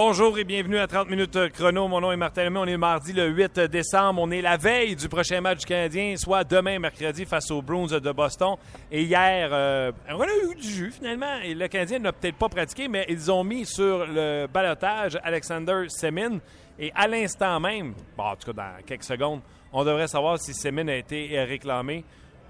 Bonjour et bienvenue à 30 minutes chrono. Mon nom est Martin Lemay. On est mardi le 8 décembre. On est la veille du prochain match du Canadien, soit demain mercredi face aux Bruins de Boston. Et hier, euh, on a eu du jus finalement. Le Canadien n'a peut-être pas pratiqué, mais ils ont mis sur le balotage Alexander Semin. Et à l'instant même, en tout cas dans quelques secondes, on devrait savoir si Semin a été réclamé.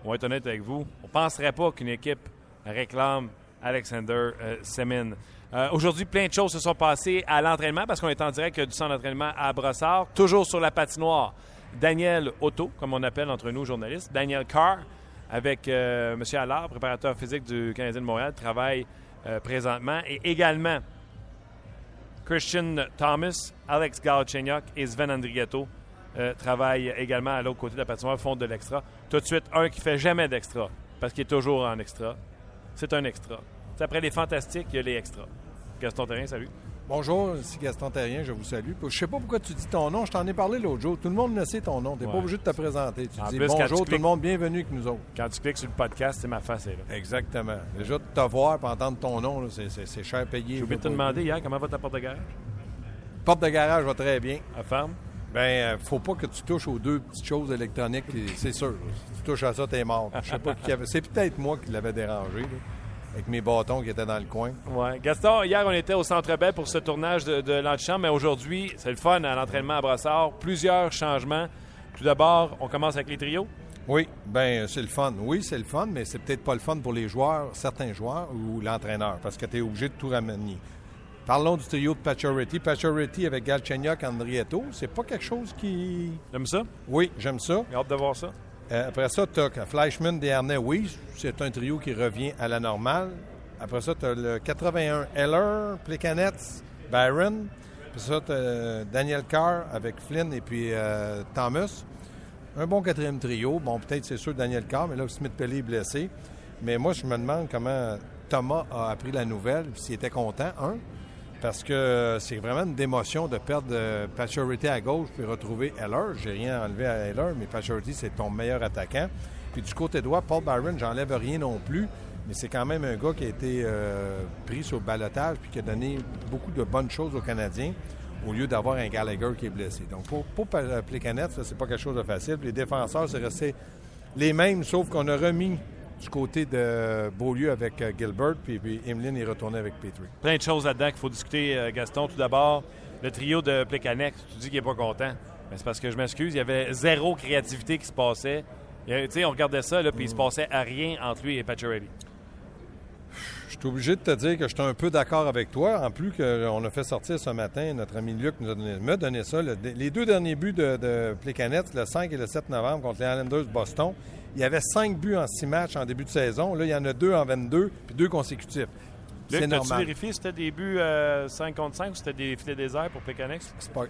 On va être honnête avec vous. On ne penserait pas qu'une équipe réclame Alexander euh, Semin. Euh, Aujourd'hui, plein de choses se sont passées à l'entraînement parce qu'on est en direct du centre d'entraînement à Brossard, toujours sur la patinoire. Daniel Otto, comme on appelle entre nous journalistes, Daniel Carr, avec euh, M. Allard, préparateur physique du Canadien de Montréal, travaille euh, présentement. Et également, Christian Thomas, Alex Galchenyuk et Sven Andrigetto travaillent également à l'autre côté de la patinoire, font de l'extra. Tout de suite, un qui fait jamais d'extra, parce qu'il est toujours en extra. C'est un extra. C'est après les fantastiques, il y a les extras. Gaston Terrien, salut. Bonjour, ici Gaston Terrien, je vous salue. Je sais pas pourquoi tu dis ton nom, je t'en ai parlé l'autre jour. Tout le monde le sait ton nom, tu n'es Ouais. pas obligé de te présenter. Tu En dis plus, quand tu bonjour tout le monde, bienvenue avec nous autres. Quand tu cliques sur le podcast, c'est ma face est là. Exactement. Déjà, de te voir et entendre ton nom, c'est- c'est c'est cher payé. J'ai oublié de te demander hier comment va ta porte de garage? Porte de garage va très bien. À ferme? Ben, euh, faut pas que tu touches aux deux petites choses électroniques, c'est sûr. Si tu touches à ça, t'es mort. Je sais pas qui avait. C'est peut-être moi qui l'avais dérangé, là, avec mes bâtons qui étaient dans le coin. Ouais. Gaston, hier, on était au Centre Bell pour ce tournage de, de l'antichambre, mais aujourd'hui, c'est le fun à l'entraînement à Brossard. Plusieurs changements. Tout d'abord, on commence avec les trios. Oui, ben c'est le fun. Oui, c'est le fun, mais c'est peut-être pas le fun pour les joueurs, certains joueurs ou l'entraîneur, parce que tu es obligé de tout ramener. Parlons du trio de Pacioretty. Pacioretty avec Galchenyuk, Andrietto, c'est pas quelque chose qui... T'aimes ça? Oui, j'aime ça. J'ai hâte de voir ça. Euh, après ça, tu as Fleischmann, Desharnais, oui, c'est un trio qui revient à la normale. Après ça, tu as le 81 Heller, Plekanec, Byron. Après ça, tu as Daniel Carr avec Flynn et puis euh, Thomas. Un bon quatrième trio. Bon, peut-être c'est sûr Daniel Carr, mais là, Smith Pelly est blessé. Mais moi, je me demande comment Thomas a appris la nouvelle, s'il était content, un. Parce que c'est vraiment une démotion de perdre euh, Pacioretty à gauche puis retrouver Heller. J'ai rien enlevé à Heller, mais Pacioretty, c'est ton meilleur attaquant. Puis du côté droit, Paul Byron, j'enlève rien non plus, mais c'est quand même un gars qui a été euh, pris sur le balotage puis qui a donné beaucoup de bonnes choses aux Canadiens au lieu d'avoir un Gallagher qui est blessé. Donc pour, pour euh, Plekanec, ça, c'est pas quelque chose de facile. Les défenseurs, c'est resté les mêmes, sauf qu'on a remis du côté de Beaulieu avec euh, Gilbert, puis, puis Emeline est retourné avec Petrie. Plein de choses là-dedans qu'il faut discuter, euh, Gaston. Tout d'abord, le trio de Plekanec, tu dis qu'il n'est pas content. Mais c'est parce que je m'excuse, il y avait zéro créativité qui se passait. Tu sais, on regardait ça, là, puis il se passait à rien entre lui et Pacioretty. Je suis obligé de te dire que je suis un peu d'accord avec toi. En plus qu'on a fait sortir ce matin, notre ami Luc nous a donné, ça. Le- les deux derniers buts de, de Plekanec, le 5 et le 7 novembre contre les Islanders de Boston, il y avait cinq buts en six matchs en début de saison. Là, il y en a deux en 22, puis deux consécutifs. C'est normal. vérifié si c'était des buts euh, 5 contre 5 ou c'était des filets déserts pour Plekanec? C'est pas,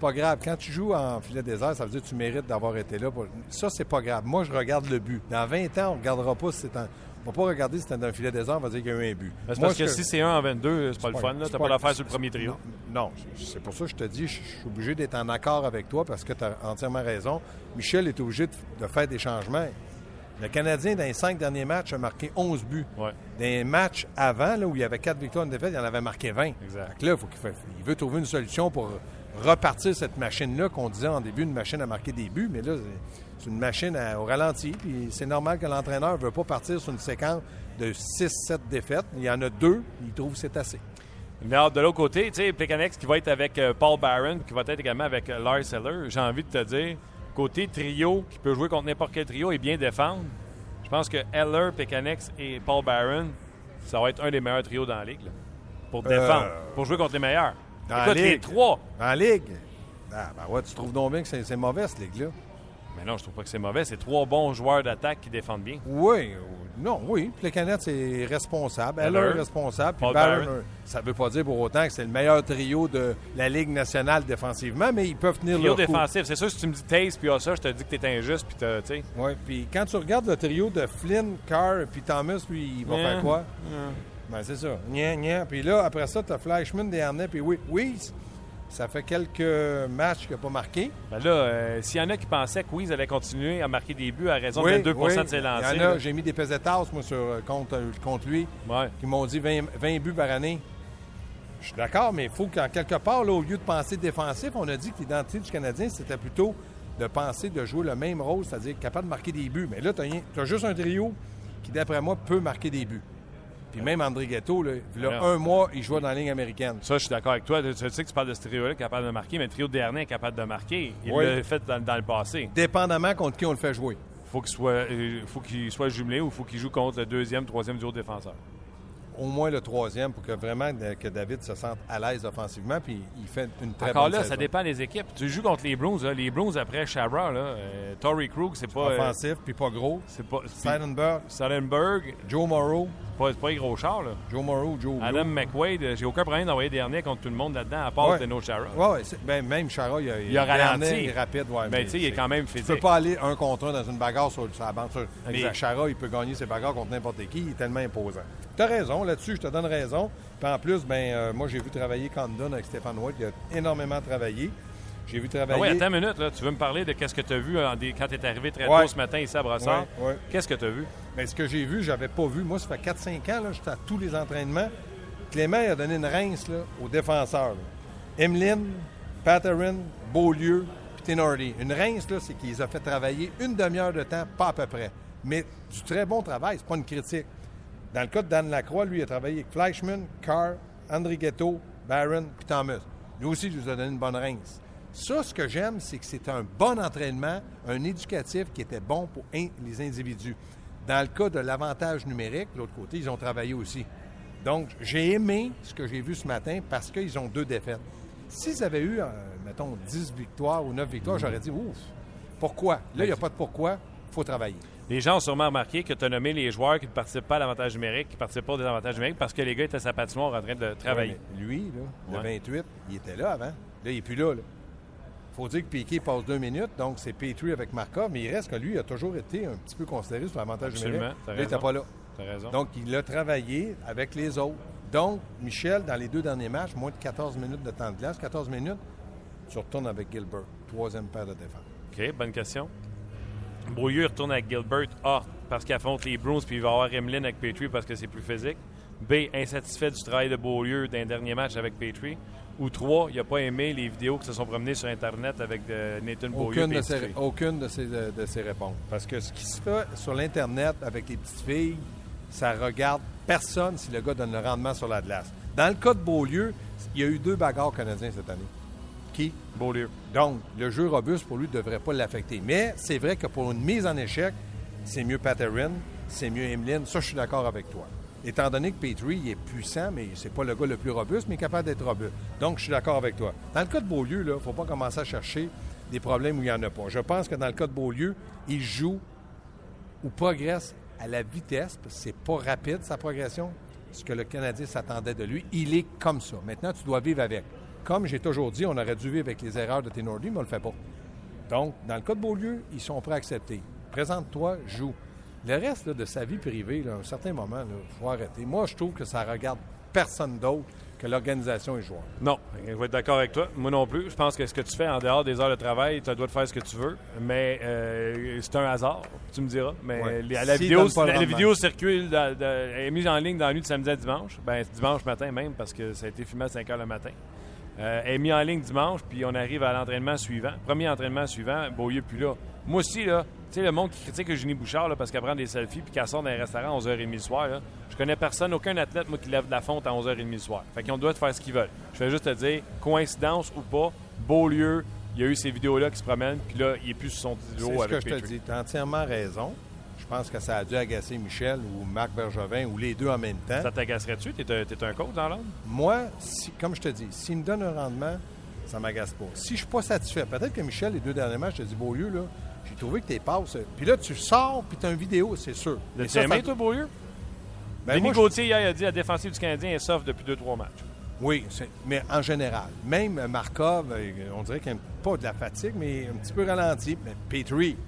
pas grave. Quand tu joues en filet désert, ça veut dire que tu mérites d'avoir été là. pour- Ça, c'est pas grave. Moi, je regarde le but. Dans 20 ans, on ne regardera pas si c'est un. On va pas regarder si c'était dans un filet désert, on va dire qu'il y a eu un but. Moi, parce ce que si c'est 1 en 22, c'est pas le fun. là. c'est T'as pas- l'affaire sur le premier trio. Non, non, c'est pour ça que je te dis, je suis obligé d'être en accord avec toi parce que tu as entièrement raison. Michel est obligé de, de faire des changements. Le Canadien, dans les cinq derniers matchs, a marqué 11 buts. Ouais. Dans les matchs avant, là, où il y avait quatre victoires, une défaite, il en avait marqué 20. Exact. Là, faut qu'il fait- il veut trouver une solution pour repartir cette machine-là qu'on disait en début, une machine à marquer des buts, mais là, c'est- une machine à- au ralenti. Puis c'est normal que l'entraîneur ne veut pas partir sur une séquence de 6-7 défaites. Il y en a deux, il trouve que c'est assez. Mais alors, de l'autre côté, tu sais, Plekanec qui va être avec euh, Paul Barron, qui va être également avec euh, Lars Eller, j'ai envie de te dire, côté trio, qui peut jouer contre n'importe quel trio et bien défendre, je pense que Eller, Plekanec et Paul Barron, ça va être un des meilleurs trios dans la ligue, là, pour défendre, pour jouer contre les meilleurs. Dans la Écoute, les ligue. trois. En Ligue? Ah, ben ouais, tu trouves donc bien que c'est mauvais, cette Ligue-là? Mais non, je trouve pas que c'est mauvais. C'est trois bons joueurs d'attaque qui défendent bien. Oui, non, oui. Puis le Canette, c'est responsable. Elle est responsable. Puis Barron, euh, ça ne veut pas dire pour autant que c'est le meilleur trio de la Ligue nationale défensivement, mais ils peuvent tenir Trio leur coup. défensif. C'est sûr, si tu me dis Taze puis ça, je te dis que t'es injuste. Puis t'as- tu. Oui, puis quand tu regardes le trio de Flynn, Carr puis Thomas, lui, il va Yeah. faire quoi? Ben, c'est ça. Nya, nya. Puis là, après ça, tu as Flashman, Desharnais, puis oui, Weiss. Ça fait quelques matchs qu'il n'a pas marqué. Ben là, euh, s'il y en a qui pensaient que Wiz allait continuer à marquer des buts à raison Oui, de 22 oui. de ses lancers. Il y en a, là. j'ai mis des pesetas, moi, sur, contre, contre lui, Ouais. qui m'ont dit 20, 20 buts par année. Je suis d'accord, mais il faut qu'en quelque part, là, au lieu de penser défensif, on a dit que l'identité du Canadien, c'était plutôt de penser de jouer le même rôle, c'est-à-dire capable de marquer des buts. Mais là, tu as, juste un trio qui, d'après moi, peut marquer des buts. Puis même André Ghetto, là, il a un mois, il jouait dans la ligne américaine. Ça, je suis d'accord avec toi. Tu sais que tu parles de ce trio-là capable de marquer, mais le trio dernier est capable de marquer. Il l'a fait dans, le passé. Dépendamment contre qui on le fait jouer. Faut qu'il soit, euh, faut qu'il soit jumelé ou faut qu'il joue contre le deuxième, troisième duo défenseur au moins le troisième pour que vraiment que David se sente à l'aise offensivement. Puis il fait une très Encore là, ça dépend des équipes. Tu joues contre les Bruins. Les Bruins après Shabra, là, euh, Tory Krug, c'est pas. Euh, Offensif, puis pas gros. C'est pas. Seidenberg. Joe Morrow. Pas, pas les gros chars, là. Joe Morrow, Joe Adam McWade, j'ai aucun problème d'envoyer des derniers contre tout le monde là-dedans, à part de nos Chara. Oui, ouais, ben, même Chara, il a, il a ralenti. Il est rapide, ouais, ben, mais, tu sais, il est quand même physique. Tu peux pas aller un contre un dans une bagarre sur, la bande. Mais Chara, il peut gagner ses bagarres contre n'importe qui. Il est tellement imposant. Tu as raison, là-dessus, je te donne raison. Puis en plus, ben, euh, moi, j'ai vu travailler Condon avec Stéphane White. Il a énormément travaillé. J'ai vu travailler. Ah oui, attends une minute. Là. Tu veux me parler de qu'est-ce que tu as vu quand tu es arrivé très tôt ce matin ici à Brossard? Qu'est-ce que tu as vu? Bien, ce que j'ai vu, j'avais pas vu. Moi, ça fait 4-5 ans, j'étais à tous les entraînements. Clément il a donné une rince là, aux défenseurs. Emeline, Patterin, Beaulieu, puis Tenardy. Une rince, là, c'est qu'ils a fait travailler une demi-heure de temps, pas à peu près. Mais du très bon travail, c'est pas une critique. Dans le cas de Dan Lacroix, lui, il a travaillé avec Fleischmann, Carr, André Ghetto, Barron, puis Thomas. Lui aussi, il nous a donné une bonne rince. Ça, ce que j'aime, c'est que c'est un bon entraînement, un éducatif qui était bon pour les individus. Dans le cas de l'avantage numérique, de l'autre côté, ils ont travaillé aussi. Donc, j'ai aimé ce que j'ai vu ce matin parce qu'ils ont deux défaites. S'ils avaient eu, euh, mettons, 10 victoires ou 9 victoires, j'aurais dit, ouf, pourquoi? Là, il n'y a pas de pourquoi, il faut travailler. Les gens ont sûrement remarqué que tu as nommé les joueurs qui ne participent pas à l'avantage numérique, qui ne participent pas aux avantages numériques parce que les gars étaient à sa patinoire en train de travailler. lui, là, le 28, il était là avant. Là, il n'est plus là. là faut dire que Piquet passe deux minutes, donc c'est Petrie avec Markov, mais il reste que lui a toujours été un petit peu considéré sur l'avantage numérique. il n'était pas là. raison. Donc, il a travaillé avec les autres. Donc, Michel, dans les deux derniers matchs, moins de 14 minutes de temps de glace, 14 minutes, tu retournes avec Gilbert, troisième paire de défense. OK, bonne question. Brouilleux retourne avec Gilbert, A, parce qu'il affronte les Bruins, puis il va avoir Emlyn avec Petrie parce que c'est plus physique. B, insatisfait du travail de Beaulieu d'un dernier match avec Petrie ou trois, il n'a pas aimé les vidéos qui se sont promenées sur Internet avec euh, Nathan Beaulieu. Aucune, de ces, aucune de, ces, réponses. Parce que ce qui se fait sur l'Internet avec les petites filles, ça regarde personne si le gars donne le rendement sur la glace. Dans le cas de Beaulieu, il y a eu deux bagarres canadiens cette année. Beaulieu. Donc, le jeu robuste pour lui ne devrait pas l'affecter. Mais c'est vrai que pour une mise en échec, c'est mieux Patterin, c'est mieux Emeline. Ça, je suis d'accord avec toi étant donné que Petrie il est puissant, mais c'est pas le gars le plus robuste, mais capable d'être robuste. Donc, je suis d'accord avec toi. Dans le cas de Beaulieu, il ne faut pas commencer à chercher des problèmes où il n'y en a pas. Je pense que dans le cas de Beaulieu, il joue ou progresse à la vitesse, parce que c'est pas rapide sa progression, ce que le Canadien s'attendait de lui. Il est comme ça. Maintenant, tu dois vivre avec. Comme j'ai toujours dit, on aurait dû vivre avec les erreurs de Tenordi, mais on ne le fait pas. Donc, dans le cas de Beaulieu, ils sont prêts à accepter. Présente-toi, joue. Le reste de sa vie privée, à un certain moment, il faut arrêter. Moi, je trouve que ça regarde personne d'autre que l'organisation et joueur. Non, je vais être d'accord avec toi. Moi non plus. Je pense que ce que tu fais en dehors des heures de travail, tu dois de faire ce que tu veux. Mais euh, c'est un hasard, tu me diras. Mais la, vidéo, la, vidéo circule, est mise en ligne dans la nuit de samedi à dimanche. Ben, dimanche matin même, parce que ça a été filmé à 5 heures le matin. Euh, elle est mise en ligne dimanche, puis on arrive à l'entraînement suivant. Premier entraînement suivant, Beaulieu plus là. Moi aussi, là, tu sais, le monde qui critique Eugénie Bouchard là, parce qu'elle prend des selfies puis qu'elle sort dans un restaurant à 11h30 le soir, là, je connais personne, aucun athlète, moi, qui lève de la fonte à 11h30 le soir. Fait qu'ils ont le droit de faire ce qu'ils veulent. Je vais juste te dire, coïncidence ou pas, Beaulieu, il y a eu ces vidéos-là qui se promènent, puis là, il est plus sur son petit avec C'est ce que je te dis. Tu as entièrement raison. Je pense que ça a dû agacer Michel ou Marc Bergevin ou les deux en même temps. Ça t'agacerait-tu? Tu es, un coach dans l'ordre? Moi, si, comme je te dis, s'il me donne un rendement, ça m'agace pas. Si je suis pas satisfait, peut-être que Michel, les deux derniers matchs, je te dis, Beaulieu, là, j'ai trouvé que tes passes. Puis là, tu sors, puis tu as une vidéo, c'est sûr. Tu aimé, toi, Beaulieu? Ben, Denis Gauthier, hier, a dit la défensive du Canadien est sauf depuis 2-3 matchs. Oui, mais en général. Même Markov, euh, on dirait qu'il n'a pas de la fatigue, mais un petit peu ralenti. Mais Petrie, ça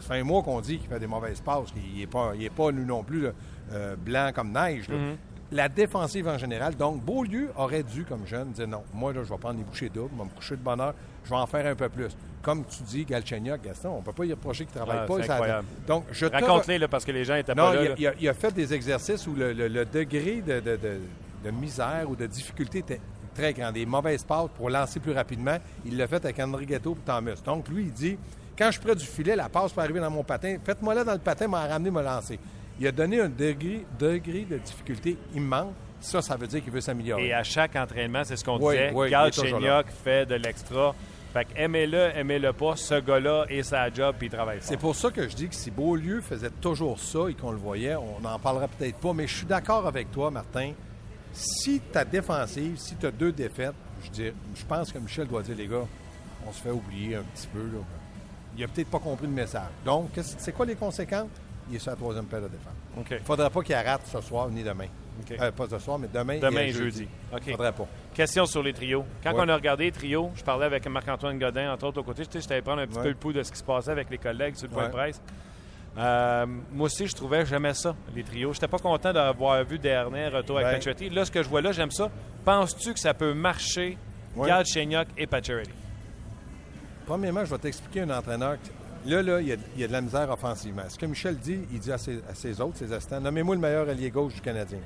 fait, un mois qu'on dit qu'il fait des mauvaises passes. Il n'est pas, pas, nous non plus, euh, blanc comme neige. Mm-hmm. La défensive en général. Donc, Beaulieu aurait dû, comme jeune, dire non, moi, là, je vais prendre les bouchées doubles, je vais me coucher de bonne heure, je vais en faire un peu plus comme tu dis, Galchenyuk, Gaston, on ne peut pas y reprocher qu'il ne travaille ah, pas. Incroyable. Donc, je Raconte-les, parce que les gens étaient pas là. Il, a, fait des exercices où le, degré de, misère ou de difficulté était très grand. Des mauvaises passes pour lancer plus rapidement. Il l'a fait avec Andrighetto et Thomas. Donc, lui, il dit quand je suis près du filet, la passe peut arriver dans mon patin. Faites-moi là dans le patin, m'a ramené, m'a lancé. Il a donné un degré, degré de difficulté immense. Ça, ça veut dire qu'il veut s'améliorer. Et à chaque entraînement, c'est ce qu'on Oui, disait. oui, Gal fait de l'extra. Fait que aimez-le, aimez-le pas. Ce gars-là est sa job puis il travaille fort. C'est pour ça que je dis que si Beaulieu faisait toujours ça et qu'on le voyait, on n'en parlera peut-être pas, mais je suis d'accord avec toi, Martin. Si ta défensive, si tu as deux défaites, je, dis, je pense que Michel doit dire, les gars, on se fait oublier un petit peu. Là. Il a peut-être pas compris le message. Donc, c'est quoi les conséquences? Il est sur la troisième paire de défense. OK. Il ne faudrait pas qu'il rate ce soir ni demain. Euh, pas ce soir, mais demain, Demain et jeudi. Faudrait pas. Question sur les trios. Quand Ouais. on a regardé les trios, je parlais avec Marc-Antoine Godin, entre autres, au côté. Je t'avais prendre un petit Ouais. peu le pouls de ce qui se passait avec les collègues sur le point de presse. Euh, moi aussi, je trouvais, j'aimais ça, les trios. J'étais pas content d'avoir vu dernier retour avec Ben- Pacioretty. Là, ce que je vois là, j'aime ça. Penses-tu que ça peut marcher. Gal Chenyok et Pacioretty? Premièrement, je vais t'expliquer un entraîneur. Là, là, il y, a, il y a de la misère offensivement. Ce que Michel dit, il dit à ses, à ses autres, ses assistants, nommez-moi le meilleur allié gauche du Canadien.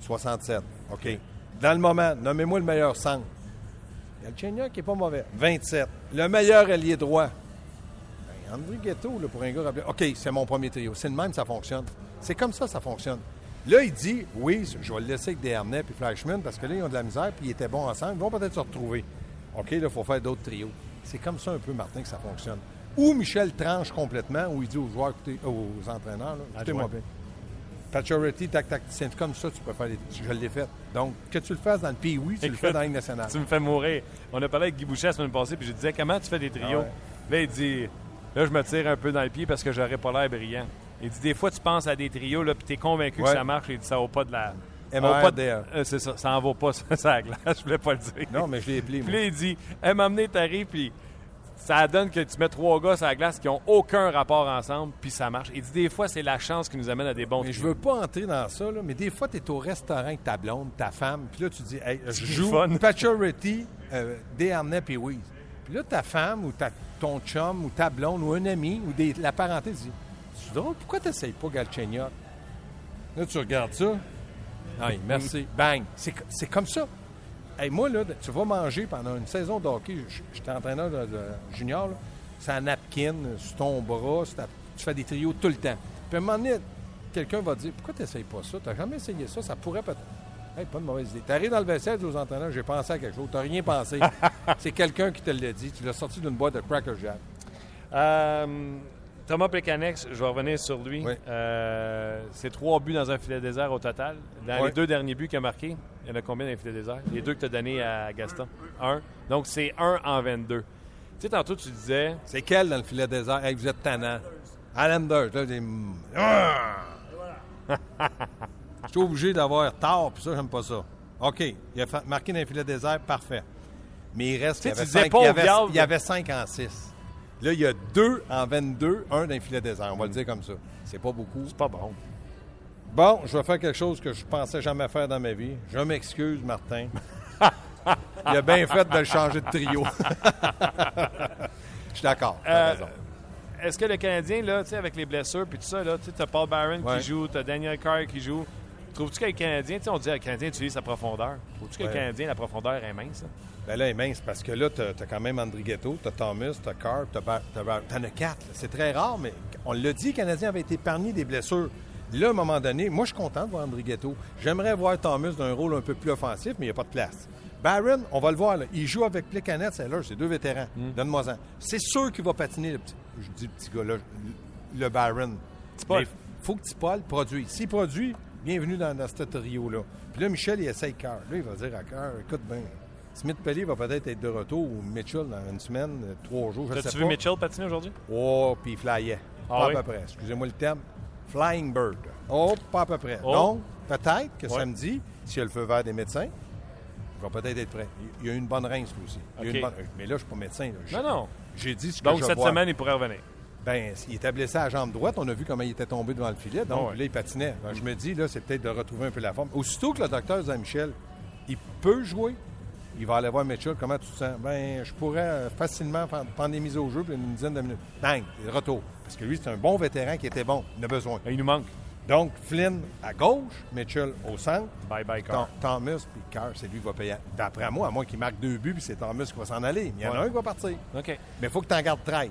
67. OK. Dans le moment, nommez-moi le meilleur centre. Galchenyuk qui n'est pas mauvais. 27. Le meilleur allié droit. Ben, André Ghetto, là, pour un gars rappelé. OK, c'est mon premier trio. C'est de même, ça fonctionne. C'est comme ça, ça fonctionne. Là, il dit, oui, je vais le laisser avec Desharnais et Flashman parce que là, ils ont de la misère puis ils étaient bons ensemble. Ils vont peut-être se retrouver. OK, là, il faut faire d'autres trios. C'est comme ça un peu, Martin, que ça fonctionne. Ou Michel tranche complètement, ou il dit aux joueurs, écoutez, aux entraîneurs, écoutez-moi bien. Pacioretty, tac, tac, c'est comme ça, tu peux faire les... Je l'ai fait. Donc, que tu le fasses dans le pays, oui, tu le fais dans la Ligue nationale. Tu me fais mourir. On a parlé avec Guy Boucher la semaine passée, puis je disais comment tu fais des trios? Ah ouais. Là, il dit Là, je me tire un peu dans le pied parce que j'aurais pas l'air brillant. Il dit Des fois, tu penses à des trios, là, puis tu es convaincu que ça marche. Il dit Ça vaut pas de la. Euh, c'est ça, ça en vaut pas, ça, ça, la glace. Je voulais pas le dire. Non, mais je l'ai appelé, Puis là, il dit Elle m'a amené, t'arrives, puis ça donne que tu mets trois gars sur la glace qui ont aucun rapport ensemble, puis ça marche. Il dit Des fois, c'est la chance qui nous amène à des bons Mais je trios. veux pas entrer dans ça, là, mais des fois, tu es au restaurant avec ta blonde, ta femme, puis là, tu dis, hey, je joue. Pacioretty, euh, Desharnais puis Weeze. Puis là, ta femme ou ta, ton chum ou ta blonde ou un ami ou des, la parenté dit, c'est drôle, pourquoi tu pas Galchenyuk? Là, tu regardes ça. Merci. Bang. C'est comme ça. Hey, moi, là, tu vas manger pendant une saison de hockey. j- J'étais entraîneur de, de junior. C'est un napkin sur ton bras. ta- tu fais des trios tout le temps. Puis à un moment donné, quelqu'un va te dire Pourquoi tu n'essayes pas ça? Tu n'as jamais essayé ça? Ça pourrait peut-être. Hey, pas de mauvaise idée. Tu arrives dans le vaisselle aux entraîneurs J'ai pensé à quelque chose. Tu n'as rien pensé. C'est quelqu'un qui te l'a dit. Tu l'as sorti d'une boîte de Cracker Jack. Euh, Thomas Plekanec, je vais revenir sur lui. Oui. Euh, c'est trois buts dans un filet désert au total. Dans Oui. les deux derniers buts qu'il a marqués, il y en a combien dans les filets désert? Les deux que tu as donnés à Gaston. Un. Donc, c'est un en 22. Tu sais, tantôt, tu disais... C'est quel dans le filet désert? Hey, vous êtes tannant. Islanders. Là. Ah! Je suis obligé d'avoir tard, puis ça, j'aime pas ça. OK. Il a marqué dans le filet désert, parfait. Mais il reste. Tu sais, il y avait cinq- il y avait-. Il y avait 5 en 6. Là, il y a 2 en 22, un dans le filet désert. On va le dire comme ça. C'est pas beaucoup. C'est pas bon. Bon, je vais faire quelque chose que je pensais jamais faire dans ma vie. Je m'excuse, Martin. il a bien fait de le changer de trio. Je suis d'accord. Euh. Est-ce que le Canadien, là, tu sais, avec les blessures puis tout ça, là, tu as Paul Barron Ouais. qui joue, tu as Daniel Carr qui joue. Trouves-tu que le Canadien, tu sais, on dit que le Canadien utilise sa profondeur. Trouves-tu que le. Canadien, la profondeur est mince? là? Ben là, il est mince parce que là, tu as, quand même Andrighetto, tu as Thomas, tu as Carr, tu en as quatre. C'est très rare, mais on l'a dit, le Canadien avait été épargné des blessures. Là, à un moment donné, moi, je suis content de voir Andrighetto. J'aimerais voir Thomas dans un rôle un peu plus offensif, mais il n'y a pas de place. Barron, on va le voir, là, il joue avec Plekanec, c'est là, c'est deux vétérans. Donne-moi-en. C'est sûr qu'il va patiner, le petit, je dis le petit gars, là, le, Barron. Mais faut que Paul produise. S'il produit, bienvenue dans, dans ce trio-là. Puis là, Michel, il essaye Carr. Là, il va dire à Carr, écoute bien, Smith Pelly va peut-être être de retour ou Mitchell dans une semaine, euh, trois jours, je sais pas. vu Mitchell patiner aujourd'hui? Oh, puis il flyait. Ah pas oui? à peu près. Excusez-moi le terme. Flying Bird. Oh, pas à peu près. Oh. Donc, peut-être que Ouais. samedi, s'il y a le feu vert des médecins, il va peut-être être prêt. Il y a une bonne rince, aussi. Il y a OK. une bonne- Mais là, je ne suis pas médecin. là. Non, non. J'ai dit ce que Donc, je cette vois. semaine, il pourrait revenir. Ben, il était blessé à la jambe droite. On a vu comment il était tombé devant le filet. Donc, Ah ouais. là, il patinait. Ben, je me dis, là, c'est peut-être de retrouver un peu la forme. Aussitôt que le docteur dit à Michel, il peut jouer, il va aller voir Mitchell. Comment tu te sens? Ben, je pourrais euh, facilement prendre des mises au jeu puis une dizaine de minutes. Bang, il est de retour. Parce que lui, c'est un bon vétéran qui était bon. Il a besoin. Il nous manque. Donc, Flynn à gauche, Mitchell au centre. Bye bye, Carr. Thomas, puis Carr, c'est lui qui va payer. D'après moi, à moins qu'il marque deux buts, puis c'est Thomas qui va s'en aller. Il y en a Ouais. un qui va partir. OK. Mais il faut que tu en gardes 13.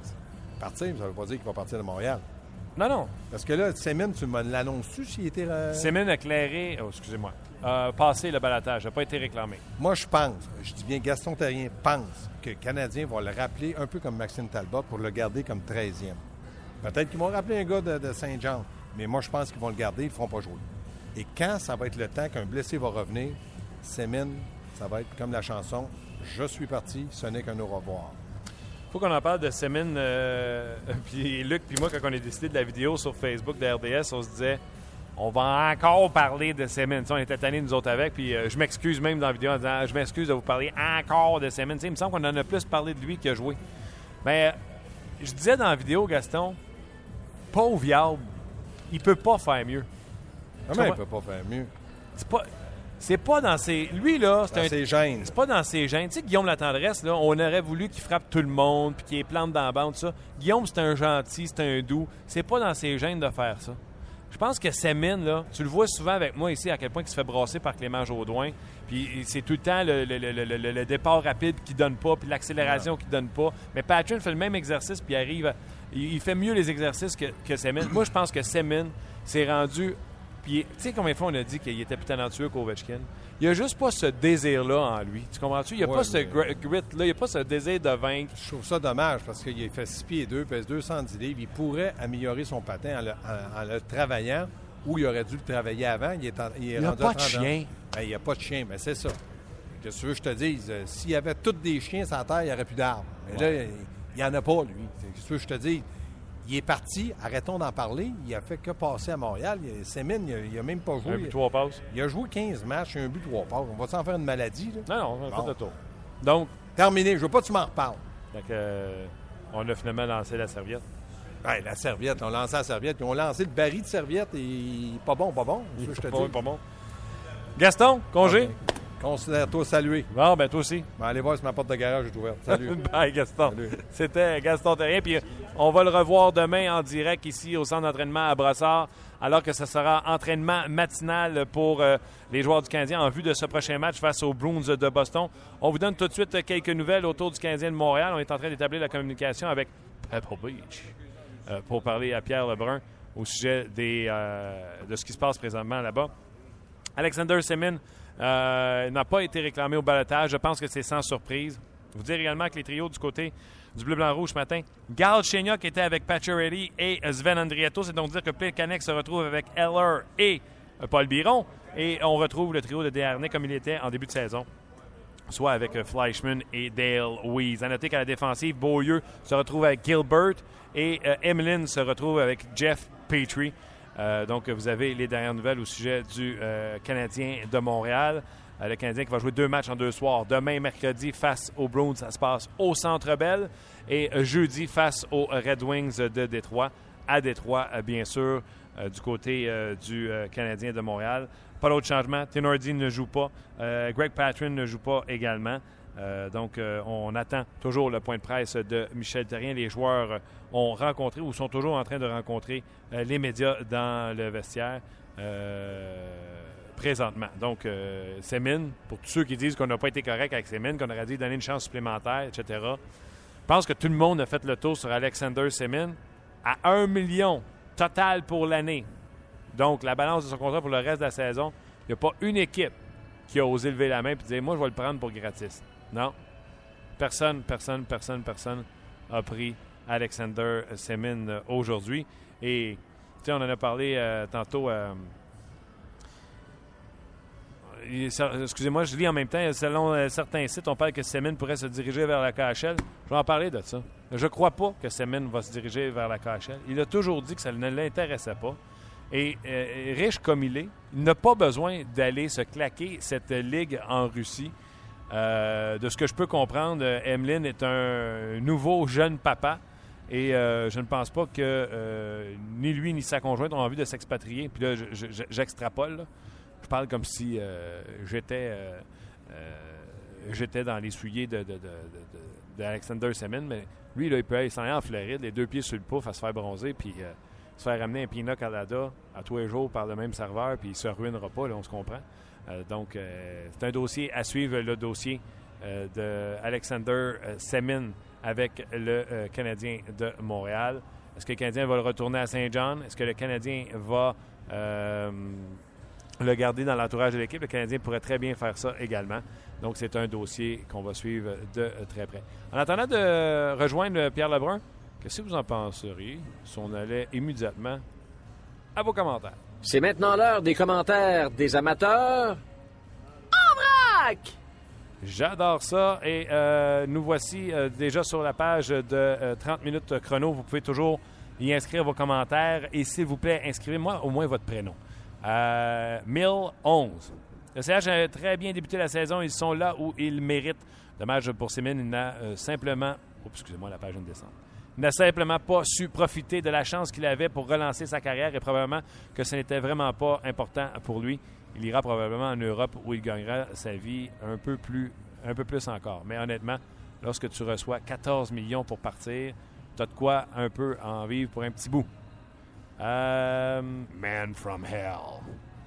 Partir, ça ne veut pas dire qu'il va partir de Montréal. Non, non. Parce que là, Semin, tu me l'annonces-tu s'il était. euh, Semin a éclairé, oh, excusez-moi, a passé le balatage, n'a pas été réclamé. Moi, je pense, je dis bien Gaston Terrien pense que le Canadien va le rappeler un peu comme Maxime Talbot pour le garder comme 13e. Peut-être qu'ils vont rappeler un gars de, de Saint-Jean, mais moi, je pense qu'ils vont le garder, ils ne le feront pas jouer. Et quand ça va être le temps qu'un blessé va revenir, Semin, ça va être comme la chanson Je suis parti, ce n'est qu'un au revoir. faut qu'on en parle de Semin. euh, puis Luc, puis moi, quand on a décidé de la vidéo sur Facebook de RDS, on se disait, on va encore parler de sais, on était tannés, nous autres, avec. Puis euh, je m'excuse même dans la vidéo en disant, je m'excuse de vous parler encore de sais, il me semble qu'on en a plus parlé de lui a joué. Mais euh, je disais dans la vidéo, Gaston, pauvre Viable, il peut pas faire mieux. Comment il peut pas faire mieux? C'est pas, c'est pas dans ses. Lui, là, c'est Dans un ses gènes. c'est pas dans ses gènes. Tu sais, Guillaume La Tendresse, là, on aurait voulu qu'il frappe tout le monde puis qu'il plante dans la bande, tout ça. Guillaume, c'est un gentil, c'est un doux. C'est pas dans ses gènes de faire ça. Je pense que Sémine, là, tu le vois souvent avec moi ici, à quel point il se fait brasser par Clément Jaudoin. Puis c'est tout le temps le, le- le- le- le- le départ rapide qui donne pas, puis l'accélération qui donne pas. Mais Patrick fait le même exercice, puis il arrive à- il, fait mieux les exercices que, que Sémine. Moi, je pense que Sémine s'est rendu puis, tu sais combien de fois on a dit qu'il était plus talentueux qu'Ovechkin? Il n'y a juste pas ce désir-là en lui. Tu comprends-tu? Il n'y a Ouais, pas ce mais- grit-là, il n'y a pas ce désir de vaincre. Je trouve ça dommage parce qu'il fait 6 pieds 2, pèse 210 livres. Il pourrait améliorer son patin en le, en- en le travaillant ou il aurait dû le travailler avant. Il est, en- il est Il n'y a pas de 30 ans. chien. Ben, il n'y a pas de chien, mais c'est ça. Qu'est-ce que tu veux que je te dise? Euh, S'il y avait tous des chiens sur la terre, il n'y aurait plus d'arbres. Mais là, il n'y en a pas, lui. Qu'est-ce que tu veux que je te dise? Il est parti, arrêtons d'en parler. Il a fait que passer à Montréal. Il- Sémine, il n'a même pas joué. Un but, trois passes. Il a joué 15 matchs, un but, trois passes. On va s'en faire une maladie. Là? Non, non, on a Bon. fait le tour. Donc, Terminé. Je veux pas que tu m'en reparles. que, euh, on a finalement lancé la serviette. Ouais, la serviette, on lancé la serviette, puis on lancé le baril de serviette et pas bon, pas bon. Ça je te Pas, dis. pas bon. Gaston, congé? Considère-toi salué. Bon, ben toi aussi. Ben, allez voir si ma porte de garage est ouverte. Salut. Bye, Gaston. Salut. C'était Gaston Terrien. Puis on va le revoir demain en direct ici au centre d'entraînement à Brossard, alors que ce sera entraînement matinal pour euh, les joueurs du Canadien en vue de ce prochain match face aux Bruins de Boston. On vous donne tout de suite quelques nouvelles autour du Canadien de Montréal. On est en train d'établir la communication avec Pebble Beach euh, pour parler à Pierre Lebrun au sujet des, euh, de ce qui se passe présentement là-bas. Alexander Semin euh, n'a pas été réclamé au balotage. Je pense que c'est sans surprise. Vous dire également que les trios du côté du bleu-blanc-rouge ce matin, Gal Chenyok était avec Pacioretty et Sven Andrietto. C'est donc dire que Plekanec se retrouve avec Eller et euh, Paul Biron. Et on retrouve le trio de Desharnais comme il était en début de saison soit avec euh, Fleischmann et Dale Weiss. À noter qu'à la défensive, Beaulieu se retrouve avec Gilbert et euh, Emlyn se retrouve avec Jeff Petrie. Euh, donc, vous avez les dernières nouvelles au sujet du euh, Canadien de Montréal. Euh, le Canadien qui va jouer deux matchs en deux soirs. Demain, mercredi, face aux Bruins, ça se passe au Centre Bell. Et jeudi, face aux Red Wings de Détroit. À Détroit, bien sûr, du côté du Canadien de Montréal. Pas d'autre changement. Tenordi ne joue pas. Greg Patrin ne joue pas également. Euh, donc, euh, on attend toujours le point de presse de Michel Terrien. Les joueurs ont rencontré ou sont toujours en train de rencontrer euh, les médias dans le vestiaire présentement. Donc, Semin, pour tous ceux qui disent qu'on n'a pas été correct avec Semin, qu'on aurait dû donner une chance supplémentaire, etc., je pense que tout le monde a fait le tour sur Alexander Semin à 1 million total pour l'année. Donc, la balance de son contrat pour le reste de la saison, il n'y a pas une équipe qui a osé lever la main et dire Moi, je vais le prendre pour gratis. Non. Personne, personne, personne, personne a pris Alexander Semin euh, aujourd'hui. Et, tu sais, on en a parlé euh, tantôt. euh, Excusez-moi, je lis en même temps. Selon certains sites, on parle que Semin pourrait se diriger vers la KHL. Je vais en parler de ça. Je ne crois pas que Semin va se diriger vers la KHL. Il a toujours dit que ça ne l'intéressait pas. Et riche comme il est, il n'a pas besoin d'aller se claquer cette ligue en Russie. Euh, de ce que je peux comprendre, euh, Emeline est un nouveau jeune papa. Et euh, je ne pense pas que ni lui ni sa conjointe ont envie de s'expatrier. Puis là, je- je- j'extrapole. Je parle comme si j'étais dans les souliers de, de, d'Alexander Semin. Mais lui, il peut aller s'en aller en Floride, les deux pieds sur le pouf, à se faire bronzer. Puis se faire amener un Pina Colada à tous les jours par le même serveur, puis il se ruinera pas, là, on se comprend. Donc, c'est un dossier à suivre, le dossier de Alexander Semin avec le Canadien de Montréal. Est-ce que le Canadien va le retourner à Saint-Jean? Est-ce que le Canadien va le garder dans l'entourage de l'équipe? Le Canadien pourrait très bien faire ça également. Donc, c'est un dossier qu'on va suivre de très près. En attendant de rejoindre Pierre Lebrun, qu'est-ce que vous en penseriez si on allait immédiatement à vos commentaires? C'est maintenant l'heure des commentaires des amateurs en vrac! J'adore ça. Et euh, nous voici euh, déjà sur la page de 30 euh, minutes chrono. Vous pouvez toujours y inscrire vos commentaires. Et s'il vous plaît, inscrivez-moi au moins votre prénom. Euh, 1011. Le CH a très bien débuté la saison. Ils sont là où ils méritent. Dommage pour Sémine, il n'a euh, excusez-moi, la page vient de descendre. Il n'a simplement pas su profiter de la chance qu'il avait pour relancer sa carrière et probablement que ce n'était vraiment pas important pour lui. Il ira probablement en Europe où il gagnera sa vie un peu plus, un peu plus encore. Mais honnêtement, lorsque tu reçois 14 millions pour partir, tu as de quoi un peu en vivre pour un petit bout. Euh, man from hell.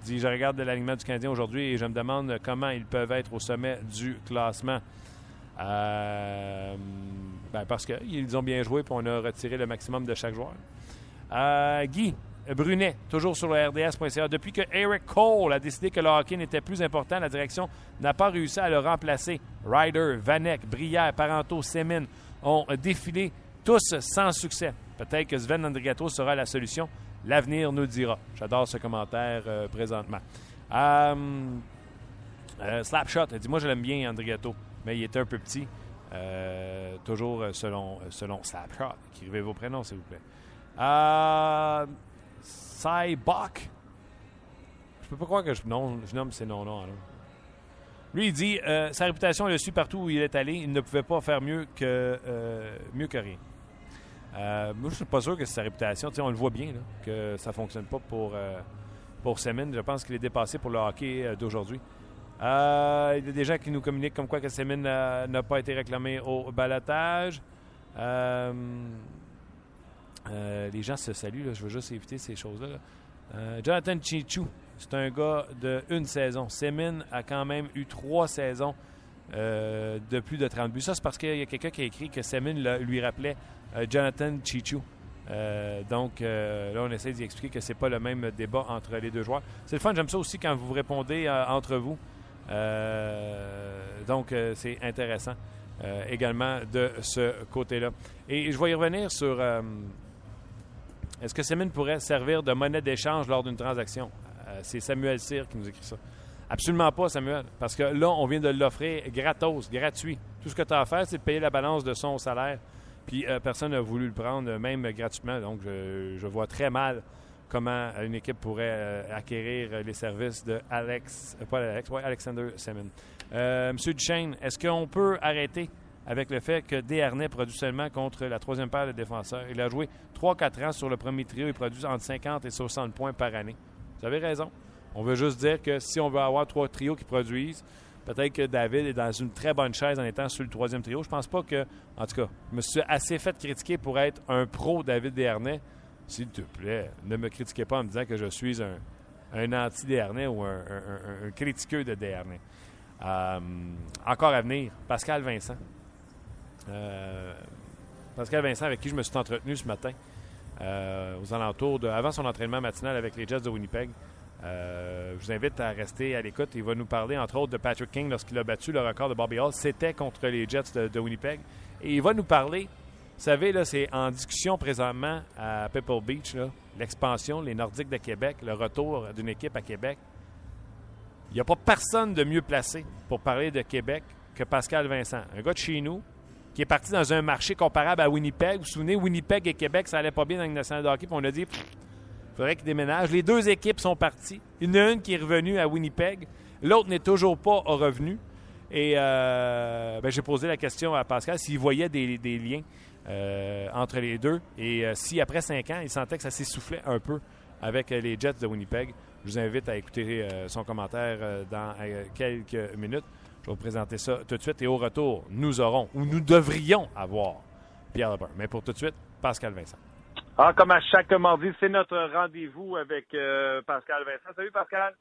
Dit, je regarde l'alignement du Canadien aujourd'hui et je me demande comment ils peuvent être au sommet du classement. Euh, ben parce qu'ils ont bien joué et on a retiré le maximum de chaque joueur. Euh, Guy Brunet, toujours sur le RDS.ca. Depuis que Eric Cole a décidé que le hockey n'était plus important, la direction n'a pas réussi à le remplacer. Ryder, Vanek, Brière, Parenteau, Semin ont défilé tous sans succès. Peut-être que Sven Andrigato sera la solution. L'avenir nous dira. J'adore ce commentaire euh, présentement. Euh, euh, Slapshot, dit Moi, je l'aime bien, Andrigato, mais il était un peu petit. Toujours selon, selon Slapshot. Écrivez vos prénoms, s'il vous plaît. Euh, Cybok. Je peux pas croire que je, non, je nomme ces noms-là. Lui, il dit sa réputation, le suit partout où il est allé. Il ne pouvait pas faire mieux que, mieux que rien. Euh, moi, je suis pas sûr que c'est sa réputation. on le voit bien que ça ne fonctionne pas pour, euh, pour Semin. Je pense qu'il est dépassé pour le hockey euh, il y a des gens qui nous communiquent comme quoi que Semin n'a pas été réclamé au balatage. les gens se saluent. Je veux juste éviter ces choses-là. Jonathan Chichou, c'est un gars de une saison. Semin a quand même eu trois saisons de plus de 30 buts. Ça, c'est parce qu'il y a quelqu'un qui a écrit que Semin lui rappelait euh, Jonathan Chichu. Euh, donc euh, là, on essaie d'y expliquer que c'est pas le même débat entre les deux joueurs. C'est le fun, j'aime ça aussi quand vous répondez entre vous. Donc c'est intéressant également de ce côté-là. Et je vais y revenir sur est-ce que Semin pourrait servir de monnaie d'échange lors d'une transaction? c'est Samuel Cyr qui nous écrit ça. Absolument pas, Samuel. Parce que là, on vient de l'offrir gratos, gratuit. Tout ce que tu as à faire, c'est de payer la balance de son salaire. Puis euh, personne n'a voulu le prendre, euh, même gratuitement. Donc, je, vois très mal comment une équipe pourrait euh, acquérir les services de Alex, pas Alex, ouais, Alexander Semin. Monsieur Duchesne, est-ce qu'on peut arrêter avec le fait que Desharnais produit seulement contre la troisième paire de défenseurs? Il a joué 3-4 ans sur le premier trio. Il produit entre 50 et 60 points par année. Vous avez raison. On veut juste dire que si on veut avoir trois trios qui produisent, Peut-être que David est dans une très bonne chaise en étant sur le troisième trio. Je pense pas que, en tout cas, je me suis assez fait critiquer pour être un pro David Desharnais. S'il te plaît, ne me critiquez pas en me disant que je suis un, anti-Desharnais ou un, critiqueux de Desharnais. Euh, encore à venir, Pascal Vincent. Euh, Pascal Vincent, avec qui je me suis entretenu ce matin, euh, aux alentours de. avant son entraînement matinal avec les Jets de Winnipeg. Je vous invite à rester à l'écoute. Il va nous parler, entre autres, de Patrick King lorsqu'il a battu le record de Bobby Hall. C'était contre les Jets de, Winnipeg. Et il va nous parler, savez, là, c'est en discussion présentement à Pebble Beach, l'expansion, les Nordiques de Québec, le retour d'une équipe à Québec. Il n'y a pas personne de mieux placé pour parler de Québec que Pascal Vincent. Un gars de chez nous qui est parti dans un marché comparable à Winnipeg. Vous vous souvenez, Winnipeg et Québec, ça allait pas bien dans le national hockey. On a dit, faudrait qu'il déménage. Les deux équipes sont parties. Il y en a une qui est revenue à Winnipeg. L'autre n'est toujours pas revenu. Et euh, ben, j'ai posé la question à Pascal s'il voyait des, liens euh, entre les deux. Et euh, si après cinq ans, il sentait que ça s'essoufflait un peu avec les Jets de Winnipeg. Je vous invite à écouter son commentaire dans quelques minutes. Je vais vous présenter ça tout de suite. Et au retour, nous aurons, ou nous devrions avoir, Pierre Lebrun. Mais pour tout de suite, Pascal Vincent. Ah, comme à chaque mardi, c'est notre rendez-vous avec euh, Pascal Vincent. Salut Pascal.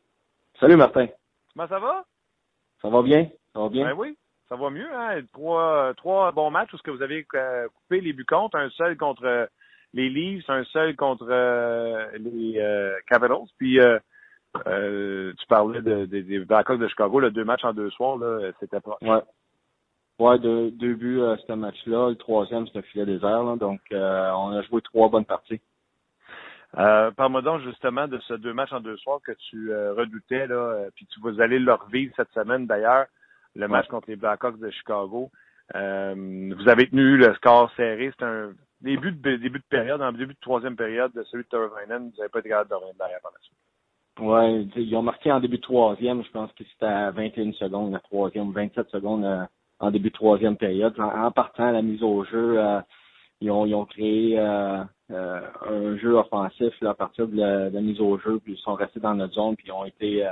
Salut Martin. Comment ça va? Ça va bien? Ça va bien? Ben oui, ça va mieux. Hein? Trois, trois bons matchs où ce que vous avez euh, coupé les buts contre. Un seul contre euh, les Leafs, un seul contre les Capitals. Puis tu parlais de, des Blackhawks de Chicago, le deux matchs en deux soirs, là, c'était pas. Ouais. Ouais, deux, deux buts à ce match-là. Le troisième, c'était filet désert. Là, donc, euh, on a joué trois bonnes parties. Euh, Parle-moi donc justement de ce deux matchs en deux soirs que tu euh, redoutais, là, euh, puis tu vas aller le revivre cette semaine d'ailleurs, le match contre les Blackhawks de Chicago. vous avez tenu le score serré. C'est un début de début de période, en début de troisième période, de celui de Turvinen, vous n'avez pas été capable de revenir derrière par la suite. Ouais, ils ont marqué en début de troisième, je pense que c'était à 21 secondes, la troisième, 27 secondes en début de troisième période. En, partant à la mise au jeu, euh, ils, ont, ils ont créé euh, euh, un jeu offensif là, à partir de la, mise au jeu, puis ils sont restés dans notre zone, puis ils ont été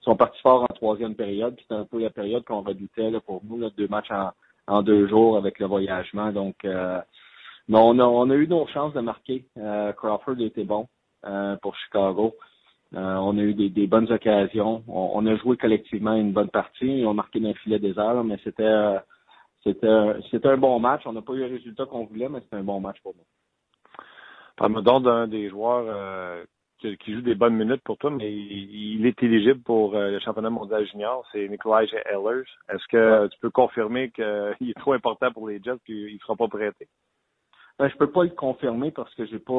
sont partis fort en troisième période. C'était un peu la période qu'on redoutait là, pour nous, là, deux matchs en, deux jours avec le voyagement. Donc mais on a, on a eu nos chances de marquer. Crawford était bon pour Chicago. Euh, on a eu des, bonnes occasions. On, a joué collectivement une bonne partie. On a marqué d'un filet des heures, mais c'était euh, c'était c'était un bon match. On n'a pas eu le résultat qu'on voulait, mais c'était un bon match pour nous. Parle-moi donc d'un des joueurs euh, qui, joue des bonnes minutes pour toi, mais il, est éligible pour le championnat mondial junior. C'est Nikolai Ehlers. Est-ce que tu peux confirmer qu'il est trop important pour les Jets et qu'il ne sera pas prêté? Ben, je peux pas le confirmer parce que j'ai pas.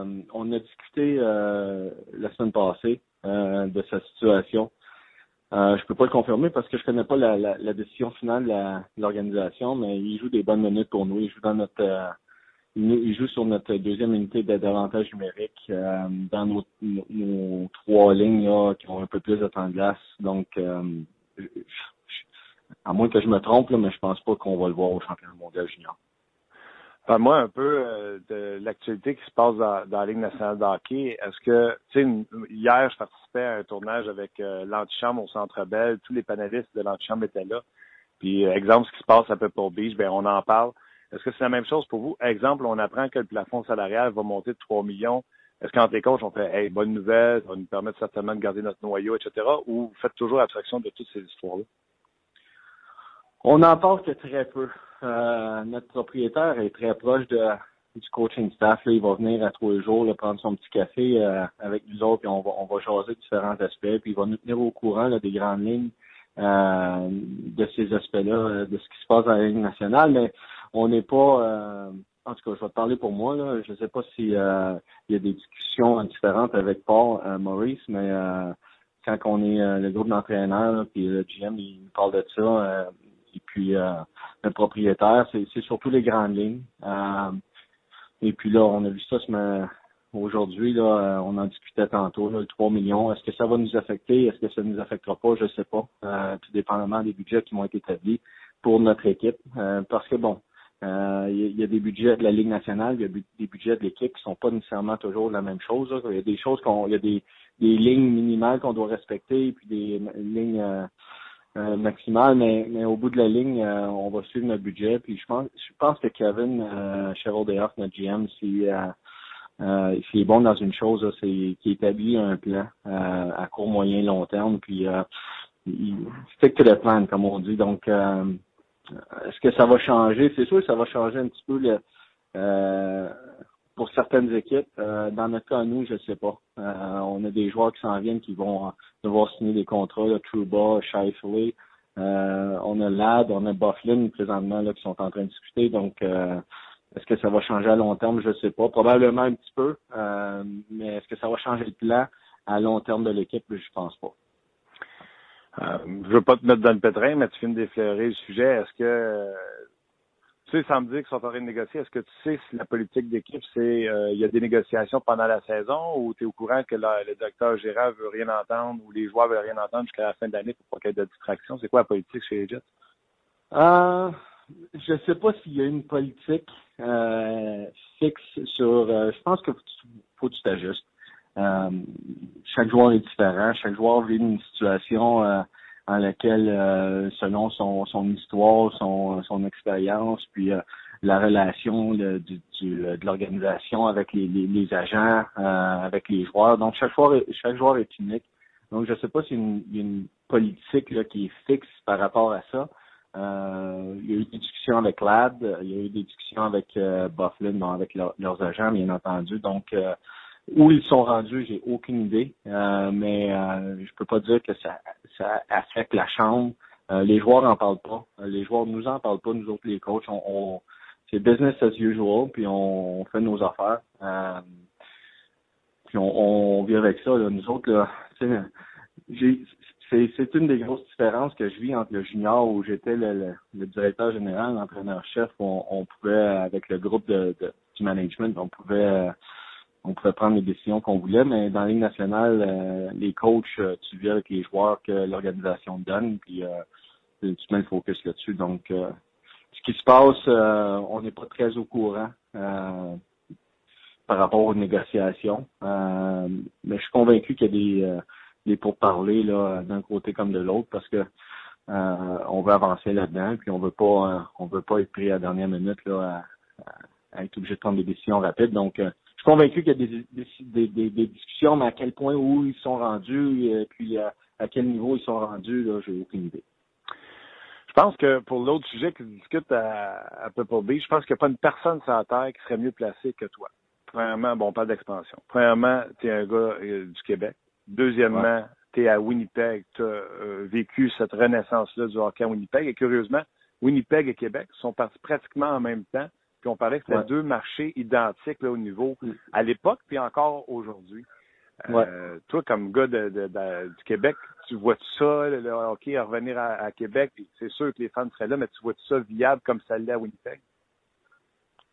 Euh, on a discuté euh, la semaine passée euh, de sa situation. Euh, je peux pas le confirmer parce que je connais pas la, la, décision finale de l'organisation, mais il joue des bonnes minutes pour nous. Il joue dans notre euh, il joue sur notre deuxième unité d'avantage numérique dans nos, nos, trois lignes là, qui ont un peu plus de temps de glace. Donc à moins que je me trompe, là, mais je pense pas qu'on va le voir au championnat mondial junior. Parle-moi un peu euh, de l'actualité qui se passe dans, la Ligue nationale de hockey. Est-ce que, tu sais, hier, je participais à un tournage avec euh, l'antichambre au Centre Bell. Tous les panélistes de l'antichambre étaient là. Puis, euh, exemple, ce qui se passe à Purple Beach, ben on en parle. Est-ce que c'est la même chose pour vous? Exemple, on apprend que le plafond salarial va monter de 3 millions. Est-ce qu'entre les coachs, on fait, hey, bonne nouvelle, ça va nous permettre certainement de garder notre noyau, etc., ou vous faites toujours abstraction de toutes ces histoires-là? On n'en parle que très peu. Euh, notre propriétaire est très proche de, du coaching staff. Il va venir à tous les jours là, prendre son petit café euh, avec nous autres, puis on va, on va jaser différents aspects, puis il va nous tenir au courant là, des grandes lignes euh, de ces aspects-là, de ce qui se passe dans la Ligue nationale, mais on n'est pas en tout cas, je vais te parler pour moi. Là. Je ne sais pas s'il y a des discussions différentes avec Paul Maurice, mais quand on est le groupe d'entraîneurs, puis le GM, il parle de ça, et puis euh, le propriétaire, c'est surtout les grandes lignes. Euh, et puis là, on a vu ça aujourd'hui, là, euh, on en discutait tantôt, là, le 3 millions. Est-ce que ça va nous affecter? Est-ce que ça ne nous affectera pas? Je ne sais pas. Euh, tout dépendamment des budgets qui vont être établis pour notre équipe. parce que bon, il y, a des budgets de la Ligue nationale, il y a des budgets de l'équipe qui sont pas nécessairement toujours la même chose. Il y a des choses qu'on, il y a des, des lignes minimales qu'on doit respecter, puis des lignes euh, maximal, mais, mais au bout de la ligne, euh, on va suivre notre budget. Puis je pense, je pense que Kevin euh, Cheryl notre GM, si euh, euh, s'il est bon dans une chose, c'est qu'il établit un plan à court, moyen, long terme. Puis il stick to the plan, comme on dit. Donc, est-ce que ça va changer? C'est sûr que ça va changer un petit peu le, pour certaines équipes. Euh, dans notre cas, nous, je ne sais pas. Euh, on a des joueurs qui s'en viennent qui vont devoir signer des contrats, là, Truba, Shifley. Euh, on a Lad, on a Bufflin présentement là, qui sont en train de discuter. Donc, est-ce que ça va changer à long terme? Je ne sais pas. Probablement un petit peu. mais est-ce que ça va changer le plan à long terme de l'équipe? Je pense pas. Euh, je veux pas te mettre dans le pétrin, mais tu viens d'effleurer le sujet. Est-ce que tu sais, samedi qu'ils sont en train de négocier, est-ce que tu sais si la politique d'équipe, c'est euh, il y a des négociations pendant la saison ou tu es au courant que le docteur Gérard veut rien entendre ou les joueurs veulent rien entendre jusqu'à la fin de l'année pour pas qu'il y ait de distraction? C'est quoi la politique chez les Jets? Euh, je sais pas s'il y a une politique euh, fixe sur euh, je pense que faut, que tu t'ajustes. Chaque joueur est différent, chaque joueur vit une situation en laquelle, euh, selon son, son histoire, son, son expérience, puis euh, la relation du, du, de l'organisation avec les, les, agents, avec les joueurs. Donc chaque joueur, chaque joueur est unique. Donc je ne sais pas s'il y a une, politique là, qui est fixe par rapport à ça. Euh, il y a eu des discussions avec LAD, il y a eu des discussions avec euh, Bufflin, avec leurs agents, bien entendu. Donc, euh, où ils sont rendus, j'ai aucune idée. Euh, mais je peux pas dire que ça, ça affecte la chambre. les joueurs n'en parlent pas. Les joueurs nous en parlent pas, nous autres les coachs. On, c'est business as usual, puis on, fait nos affaires. puis on, on, vit avec ça. Là. Nous autres, là, c'est une des grosses différences que je vis entre le junior où j'étais le, directeur général, l'entraîneur-chef, on, on, pouvait, avec le groupe de, du management, on pouvait on pouvait prendre les décisions qu'on voulait, mais dans la Ligue nationale, euh, les coachs, euh, tu vis avec les joueurs que l'organisation donne, puis euh, tu mets le focus là-dessus. Donc, ce qui se passe, on n'est pas très au courant par rapport aux négociations, mais je suis convaincu qu'il y a des les pourparlers là d'un côté comme de l'autre parce que euh, on veut avancer là-dedans puis on veut pas euh, on veut pas être pris à la dernière minute là à, être obligé de prendre des décisions rapides donc euh, suis convaincu qu'il y a des, des, des, discussions mais à quel point où ils sont rendus et puis à, quel niveau ils sont rendus là j'ai aucune idée je pense que pour l'autre sujet que tu discutes à, à Purple Beach, je pense qu'il n'y a pas une personne sur la Terre qui serait mieux placée que toi. Premièrement, bon, on parle d'expansion. Premièrement, tu es un gars du Québec. Deuxièmement, tu es à Winnipeg, tu as euh, vécu cette renaissance-là du hockey à Winnipeg. Et curieusement, Winnipeg et Québec sont partis pratiquement en même temps. Puis on parlait que c'était deux marchés identiques là, au niveau mm. à l'époque, puis encore aujourd'hui. Euh, toi, comme gars de, du Québec, tu vois ça, le, hockey à revenir à, Québec, c'est sûr que les fans seraient là, mais tu vois ça viable comme ça l'est à Winnipeg?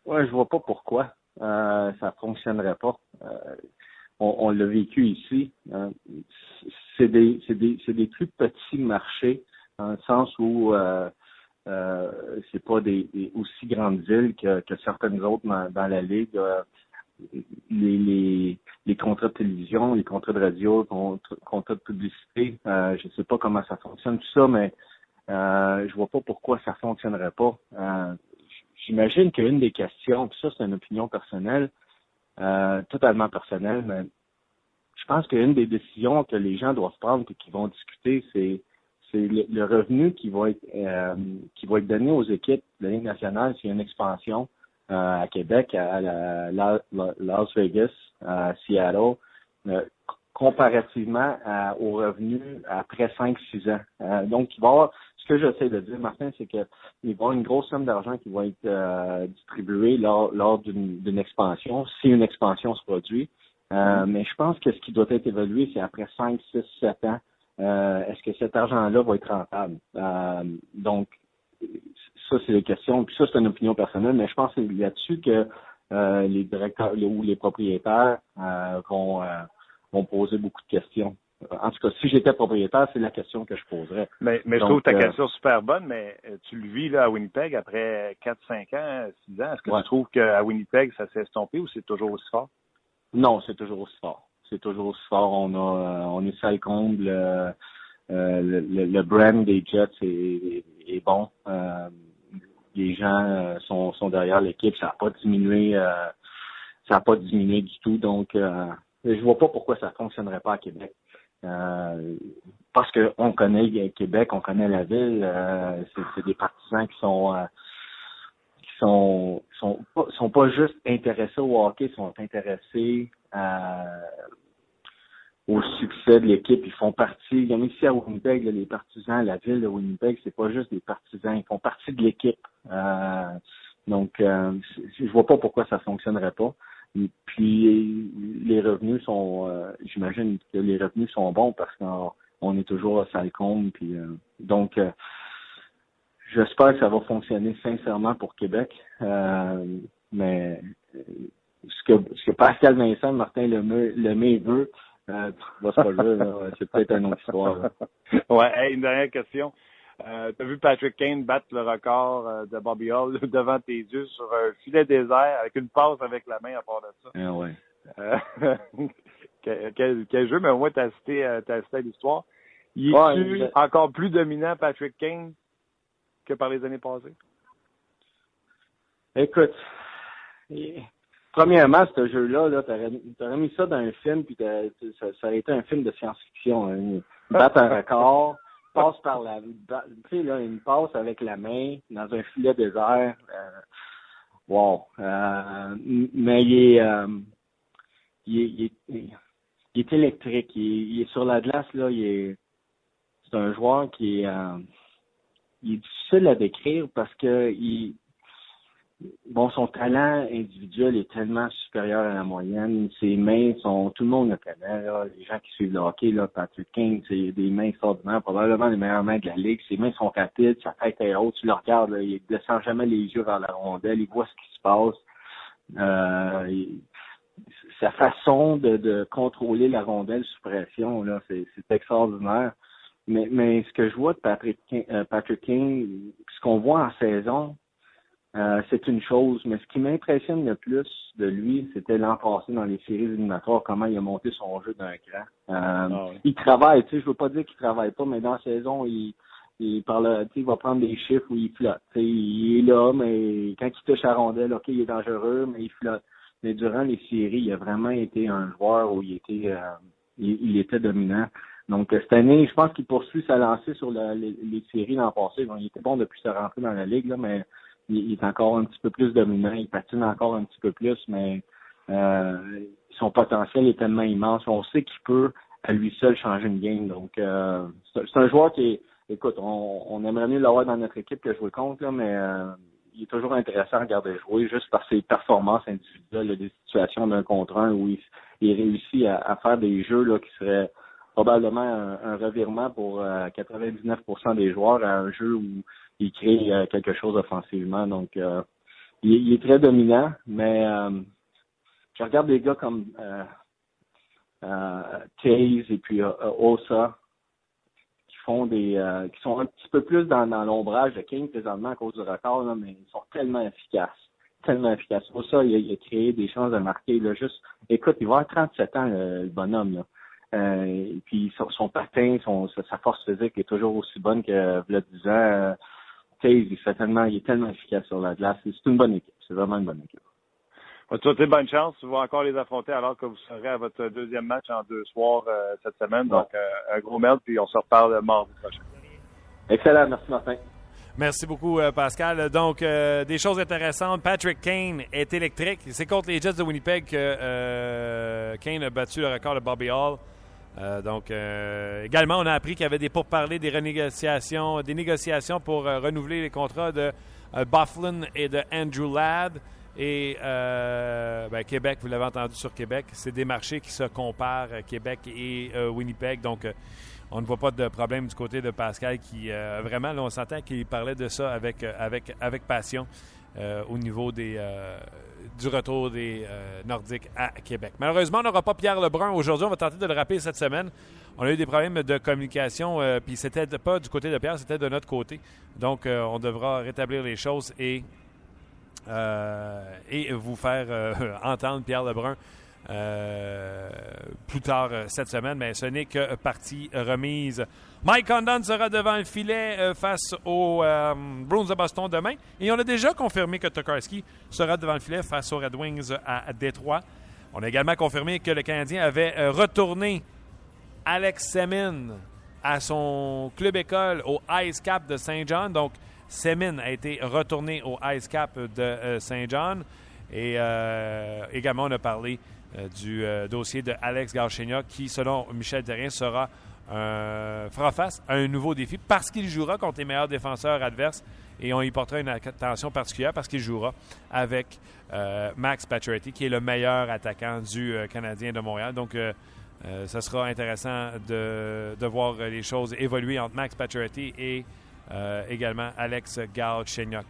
Ouais, je vois pas pourquoi euh, ça fonctionnerait pas. Euh, on, l'a vécu ici. Hein. c'est des, des, des plus petits marchés dans le sens où euh, euh, c'est pas des, aussi grandes villes que, certaines autres dans, la ligue. Euh, les, contrats de télévision, les contrats de radio, les contrats de publicité, euh, je sais pas comment ça fonctionne tout ça, mais euh, je vois pas pourquoi ça fonctionnerait pas. J'imagine qu'une des questions, puis ça c'est une opinion personnelle, totalement personnel, mais je pense qu'une des décisions que les gens doivent prendre et qui vont discuter, c'est c'est le, revenu qui va être euh, qui va être donné aux équipes de la Ligue nationale s'il y a une expansion euh, à Québec, à, Las Vegas, à Seattle, comparativement aux revenus après 5-6 ans. donc, il va y avoir, ce que j'essaie de dire, Martin, c'est qu'il va y avoir une grosse somme d'argent qui va être distribuée lors, lors d'une expansion, si une expansion se produit. Euh, mais je pense que ce qui doit être évalué, c'est après 5, 6, 7 ans, euh, est-ce que cet argent-là va être rentable? Euh, donc, ça, c'est les questions. Puis ça, c'est une opinion personnelle, mais je pense que c'est là-dessus que les directeurs ou les propriétaires vont, vont poser beaucoup de questions. En tout cas, si j'étais propriétaire, c'est la question que je poserais. Mais, mais je trouve ta question super bonne, mais tu le vis là, à Winnipeg après 4, 5 ans, 6 ans. Est-ce que tu trouves qu'à Winnipeg, ça s'est estompé ou c'est toujours aussi fort? Non, c'est toujours aussi fort. C'est toujours fort. Euh, on est sale comble. Euh, euh, le, brand des Jets est, bon. les gens sont, sont derrière l'équipe. Ça n'a pas diminué. ça n'a pas diminué du tout. Donc, je vois pas pourquoi ça fonctionnerait pas à Québec. parce qu'on connaît Québec, on connaît la ville. c'est des partisans qui sont sont sont pas, sont pas juste intéressés au hockey, sont intéressés au succès de l'équipe. Ils font partie, même ici à Winnipeg, les partisans, la ville de Winnipeg, c'est pas juste des partisans, ils font partie de l'équipe. Euh, donc, euh, je vois pas pourquoi ça fonctionnerait pas. Puis, les revenus sont, euh, j'imagine que les revenus sont bons parce qu'on est toujours à Salcombe. Puis, donc, J'espère que ça va fonctionner sincèrement pour Québec. Euh, mais ce que, ce que Pascal Vincent, Martin Lemay, Lemay veut, euh, c'est pas c'est peut-être une autre histoire. ouais, une dernière question. Euh, tu as vu Patrick Kane battre le record euh, de Bobby Hall devant tes yeux sur un filet désert avec une passe avec la main à part de ça? Ah ouais. Euh, quel, quel, jeu, mais au moins tu as cité, as cité l'histoire. Il est encore plus dominant Patrick Kane que par les années passées? Écoute, premièrement, ce jeu-là, -là, t'aurais mis ça dans un film, puis ça, ça, aurait été un film de science-fiction. Hein. Battre un record, passe par la, tu sais là, une passe avec la main dans un filet désert. Euh, wow. Euh, mais il est, euh, il est, il est, électrique. Il est, sur la glace là. Il est, c'est un joueur qui est, euh, il est difficile à décrire parce que bon, son talent individuel est tellement supérieur à la moyenne. Ses mains sont, tout le monde le connaît, les gens qui suivent le hockey, là, Patrick King, c'est des mains extraordinaires, probablement les meilleures mains de la ligue. Ses mains sont rapides, sa tête est haute, tu le regardes, il descend jamais les yeux vers la rondelle, il voit ce qui se passe. Euh, sa façon de, de, contrôler la rondelle sous pression, là, c'est extraordinaire. Mais, mais ce que je vois de Patrick euh, Patrick King ce qu'on voit en saison, euh, c'est une chose, mais ce qui m'impressionne le plus de lui, c'était l'an passé dans les séries éliminatoires, comment il a monté son jeu d'un cran. Euh, ah Il travaille, tu sais, je veux pas dire qu'il travaille pas, mais dans la saison, il, il parle, il va prendre des chiffres où il flotte. il est là, mais quand il touche à rondelle, ok, il est dangereux, mais il flotte. Mais durant les séries, il a vraiment été un joueur où il était, euh, il, était dominant. Donc cette année, je pense qu'il poursuit sa lancée sur les, séries l'an passé. Bon, il était bon depuis sa rentrée dans la ligue, là, mais il, est encore un petit peu plus dominant, il patine encore un petit peu plus, mais euh, son potentiel est tellement immense. On sait qu'il peut à lui seul changer une game. Donc euh, c'est un joueur qui est, écoute, on, aimerait mieux l'avoir dans notre équipe que jouer contre, là, mais euh, il est toujours intéressant à regarder jouer juste par ses performances individuelles, des situations d'un contre un où il, il réussit à, faire des jeux là, qui seraient probablement un, revirement pour 99% des joueurs à un jeu où il crée euh, quelque chose offensivement. Donc, euh, il, est très dominant, mais euh, je regarde des gars comme euh, Taze et puis Osa qui font des qui sont un petit peu plus dans, l'ombrage de King présentement à cause du record, là, mais ils sont tellement efficaces. Tellement efficaces. Osa, il a, créé des chances de marquer. Là, juste, écoute, il va avoir 37 ans, le, bonhomme. Là. Euh, et puis son, son patin, son, sa force physique est toujours aussi bonne que le 10 ans il, fait tellement, il est tellement efficace sur la glace. C'est une bonne équipe. C'est vraiment une bonne équipe. Bonne chance. Vous allez encore les affronter alors que vous serez à votre deuxième match en deux soirs euh, cette semaine. Donc, euh, un gros merde, puis on se reparle mardi prochain. Excellent. Merci, Martin. Merci beaucoup, euh, Pascal. Donc, des choses intéressantes. Patrick Kane est électrique. C'est contre les Jets de Winnipeg que Kane a battu le record de Bobby Hall. Euh, donc, euh, également, on a appris qu'il y avait des pourparlers, des renégociations, des négociations pour euh, renouveler les contrats de Bufflin et de Andrew Ladd. Et ben, Québec, vous l'avez entendu sur Québec, c'est des marchés qui se comparent, Québec et Winnipeg. Donc, on ne voit pas de problème du côté de Pascal qui, vraiment, là, on s'entend qu'il parlait de ça avec, passion. Euh, au niveau des, euh, du retour des euh, Nordiques à Québec. Malheureusement, on n'aura pas Pierre Lebrun aujourd'hui. On va tenter de le rappeler cette semaine. On a eu des problèmes de communication, puis c'était pas du côté de Pierre, c'était de notre côté. Donc, on devra rétablir les choses et, et vous faire entendre Pierre Lebrun euh, plus tard euh, cette semaine, mais ce n'est que partie remise. Mike Condon sera devant le filet euh, face aux Bruins de Boston demain. Et on a déjà confirmé que Tokarski sera devant le filet face aux Red Wings à, Détroit. On a également confirmé que le Canadien avait retourné Alex Semin à son club école au Ice Cap de Saint John. Donc, Semin a été retourné au Ice Cap de Saint John. Et également, on a parlé euh, du euh, dossier de Alex qui, selon Michel Terrien, sera fera face à un nouveau défi parce qu'il jouera contre les meilleurs défenseurs adverses et on y portera une attention particulière parce qu'il jouera avec euh, Max Pacioretty qui est le meilleur attaquant du Canadien de Montréal. Donc, ce sera intéressant de, de, voir les choses évoluer entre Max Pacioretty et également Alex Galchenyuk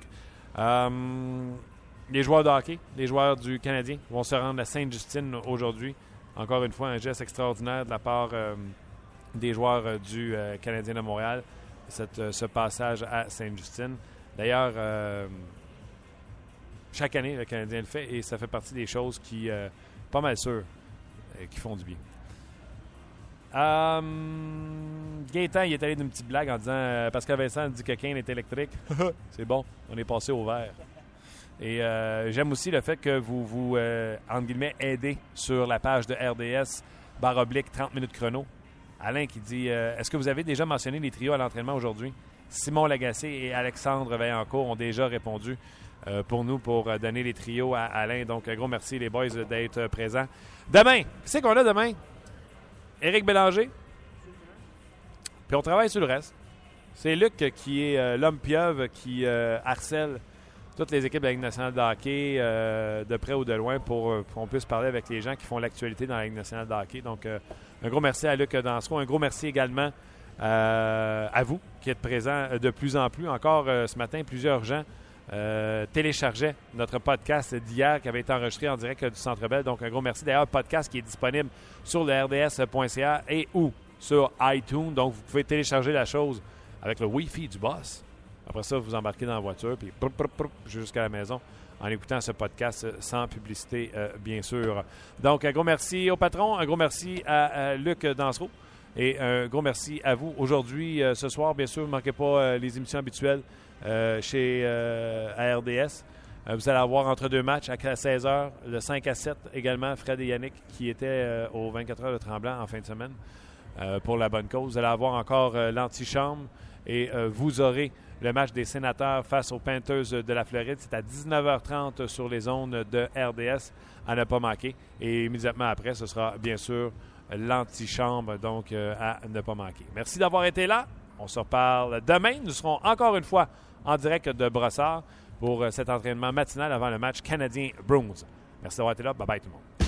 les joueurs de hockey, les joueurs du Canadien vont se rendre à Sainte-Justine aujourd'hui. Encore une fois, un geste extraordinaire de la part euh, des joueurs euh, du euh, Canadien de Montréal, ce passage à Sainte-Justine. D'ailleurs, chaque année, le Canadien le fait et ça fait partie des choses qui, pas mal sûr, qui font du bien. Gaétan, il est allé d'une petite blague en disant Pascal Vincent dit que Kane est électrique. C'est bon, on est passé au vert. Et j'aime aussi le fait que vous vous, guillemets, aidez sur la page de RDS, barre oblique, 30 minutes chrono. Alain qui dit Est-ce que vous avez déjà mentionné les trios à l'entraînement aujourd'hui? Simon Lagacé et Alexandre Vaillancourt ont déjà répondu euh, pour nous pour euh, donner les trios à Alain. Donc, un gros merci, les boys, d'être euh, présents. Demain, c'est qu'on a demain? Éric Bélanger. Puis on travaille sur le reste. C'est Luc qui est l'homme pieuvre qui harcèle toutes les équipes de la Ligue nationale de hockey de près ou de loin pour, qu'on puisse parler avec les gens qui font l'actualité dans la Ligue nationale de hockey. Donc, un gros merci à Luc Dansereau. Un gros merci également à vous qui êtes présents de plus en plus. Encore ce matin, plusieurs gens euh, téléchargeait notre podcast d'hier qui avait été enregistré en direct du Centre Bell. Donc, un gros merci. D'ailleurs, podcast qui est disponible sur le rds.ca et ou sur iTunes. Donc, vous pouvez télécharger la chose avec le Wi-Fi du boss. Après ça, vous embarquez dans la voiture puis jusqu'à la maison en écoutant ce podcast sans publicité, euh, bien sûr. Donc, un gros merci au patron, un gros merci à, Luc Dansereau et un gros merci à vous. Aujourd'hui, euh, ce soir, bien sûr, ne manquez pas les émissions habituelles. Euh, chez euh, RDS. Euh, vous allez avoir entre deux matchs à 16h, le 5 à 7 également, Fred et Yannick qui étaient aux 24 heures de Tremblant en fin de semaine pour la bonne cause. Vous allez avoir encore l'antichambre et vous aurez le match des sénateurs face aux Panthers de la Floride. C'est à 19h30 sur les zones de RDS à ne pas manquer. Et immédiatement après, ce sera bien sûr l'antichambre, donc à ne pas manquer. Merci d'avoir été là. On se reparle demain. Nous serons encore une fois en direct de Brossard pour euh, cet entraînement matinal avant le match canadien-Bruins. Merci d'avoir été là. Bye bye tout le monde.